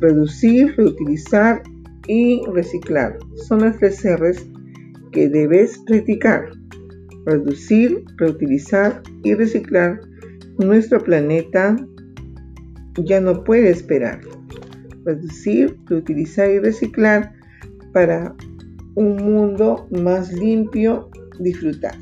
reducir, reutilizar y reciclar. Son las tres R's que debes practicar. Reducir, reutilizar y reciclar. Nuestro planeta ya no puede esperar. Reducir, reutilizar y reciclar para un mundo más limpio, disfrutar.